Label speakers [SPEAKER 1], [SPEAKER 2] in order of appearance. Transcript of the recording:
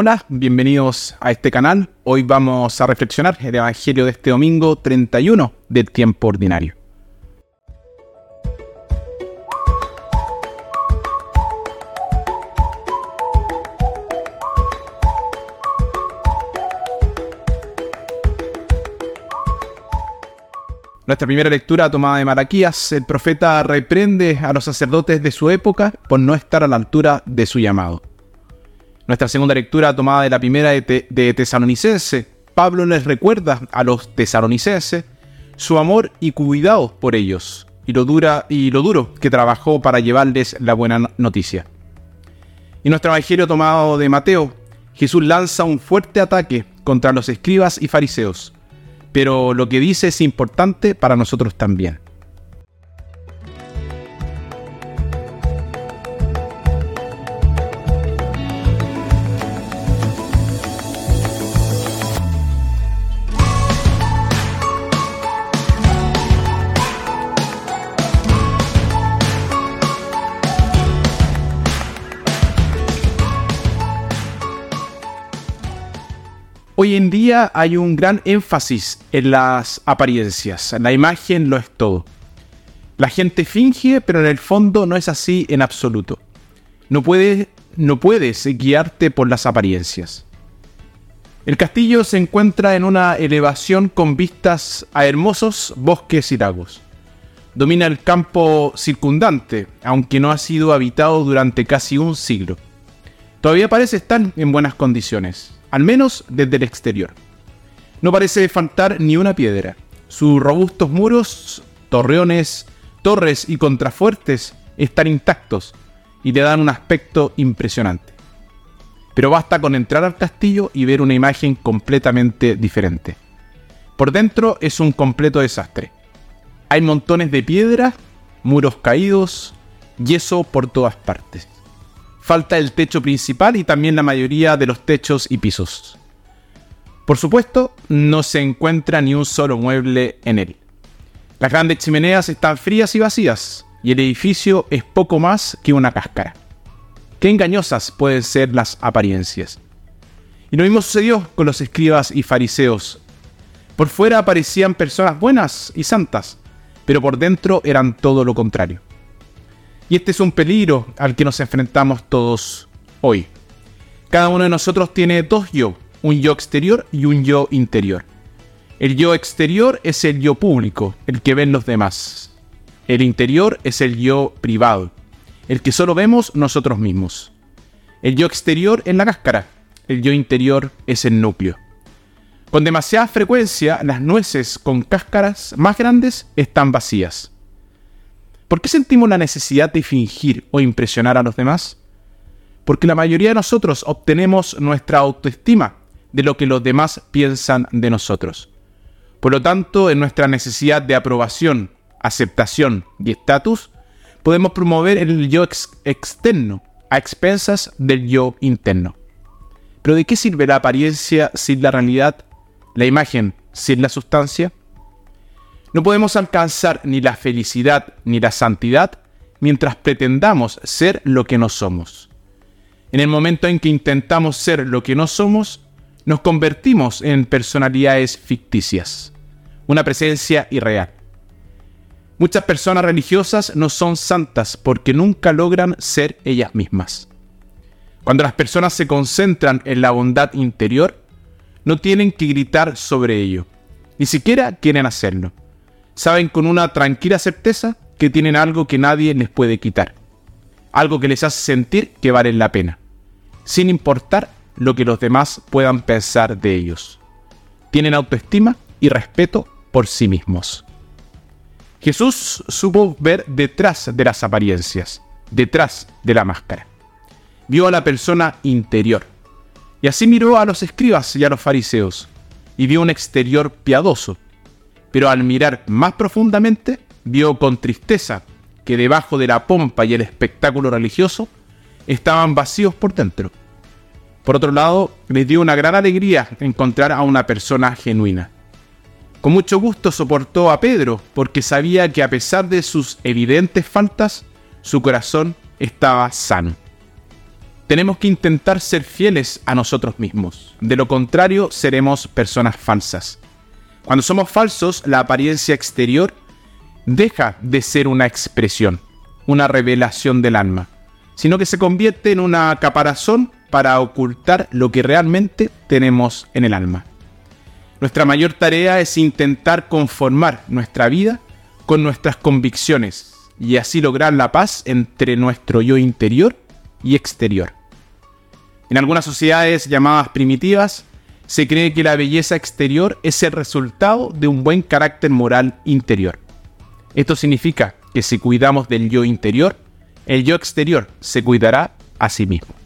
[SPEAKER 1] Hola, bienvenidos a este canal. Hoy vamos a reflexionar el Evangelio de este domingo 31 del tiempo ordinario. Nuestra primera lectura tomada de Malaquías, el profeta reprende a los sacerdotes de su época por no estar a la altura de su llamado. Nuestra segunda lectura tomada de la primera de, Tesalonicense, Pablo les recuerda a los tesalonicenses su amor y cuidado por ellos y lo, dura, y lo duro que trabajó para llevarles la buena noticia. Y nuestro evangelio tomado de Mateo, Jesús lanza un fuerte ataque contra los escribas y fariseos, pero lo que dice es importante para nosotros también. Hoy en día hay un gran énfasis en las apariencias. La imagen lo es todo. La gente finge, pero en el fondo no es así en absoluto. No, puede, no puedes guiarte por las apariencias. El castillo se encuentra en una elevación con vistas a hermosos bosques y lagos. Domina el campo circundante, aunque no ha sido habitado durante casi un siglo. Todavía parece estar en buenas condiciones al menos desde el exterior. No parece faltar ni una piedra. Sus robustos muros, torreones, torres y contrafuertes están intactos y le dan un aspecto impresionante. Pero basta con entrar al castillo y ver una imagen completamente diferente. Por dentro es un completo desastre. Hay montones de piedra, muros caídos, yeso por todas partes falta el techo principal y también la mayoría de los techos y pisos. Por supuesto, no se encuentra ni un solo mueble en él. Las grandes chimeneas están frías y vacías, y el edificio es poco más que una cáscara. Qué engañosas pueden ser las apariencias. Y lo mismo sucedió con los escribas y fariseos. Por fuera parecían personas buenas y santas, pero por dentro eran todo lo contrario. Y este es un peligro al que nos enfrentamos todos hoy. Cada uno de nosotros tiene dos yo, un yo exterior y un yo interior. El yo exterior es el yo público, el que ven los demás. El interior es el yo privado, el que solo vemos nosotros mismos. El yo exterior es la cáscara, el yo interior es el núcleo. Con demasiada frecuencia, las nueces con cáscaras más grandes están vacías. ¿Por qué sentimos la necesidad de fingir o impresionar a los demás? Porque la mayoría de nosotros obtenemos nuestra autoestima de lo que los demás piensan de nosotros. Por lo tanto, en nuestra necesidad de aprobación, aceptación y estatus, podemos promover el yo externo a expensas del yo interno. Pero ¿de qué sirve la apariencia sin la realidad? ¿La imagen sin la sustancia? No podemos alcanzar ni la felicidad ni la santidad mientras pretendamos ser lo que no somos. En el momento en que intentamos ser lo que no somos, nos convertimos en personalidades ficticias, una presencia irreal. Muchas personas religiosas no son santas porque nunca logran ser ellas mismas. Cuando las personas se concentran en la bondad interior, no tienen que gritar sobre ello, ni siquiera quieren hacerlo saben con una tranquila certeza que tienen algo que nadie les puede quitar. Algo que les hace sentir que valen la pena, sin importar lo que los demás puedan pensar de ellos. Tienen autoestima y respeto por sí mismos. Jesús supo ver detrás de las apariencias, detrás de la máscara. Vio a la persona interior. Y así miró a los escribas y a los fariseos, y vio un exterior piadoso, pero al mirar más profundamente vio con tristeza que debajo de la pompa y el espectáculo religioso estaban vacíos por dentro. Por otro lado, les dio una gran alegría encontrar a una persona genuina. Con mucho gusto soportó a Pedro porque sabía que a pesar de sus evidentes faltas, su corazón estaba sano. tenemos que intentar ser fieles a nosotros mismos. De lo contrario, seremos personas falsas. Cuando somos falsos, la apariencia exterior deja de ser una expresión, una revelación del alma, sino que se convierte en una caparazón para ocultar lo que realmente tenemos en el alma. Nuestra mayor tarea es intentar conformar nuestra vida con nuestras convicciones y así lograr la paz entre nuestro yo interior y exterior. En algunas sociedades llamadas primitivas, se cree que la belleza exterior es el resultado de un buen carácter moral interior. Esto significa que si cuidamos del yo interior, el yo exterior se cuidará a sí mismo.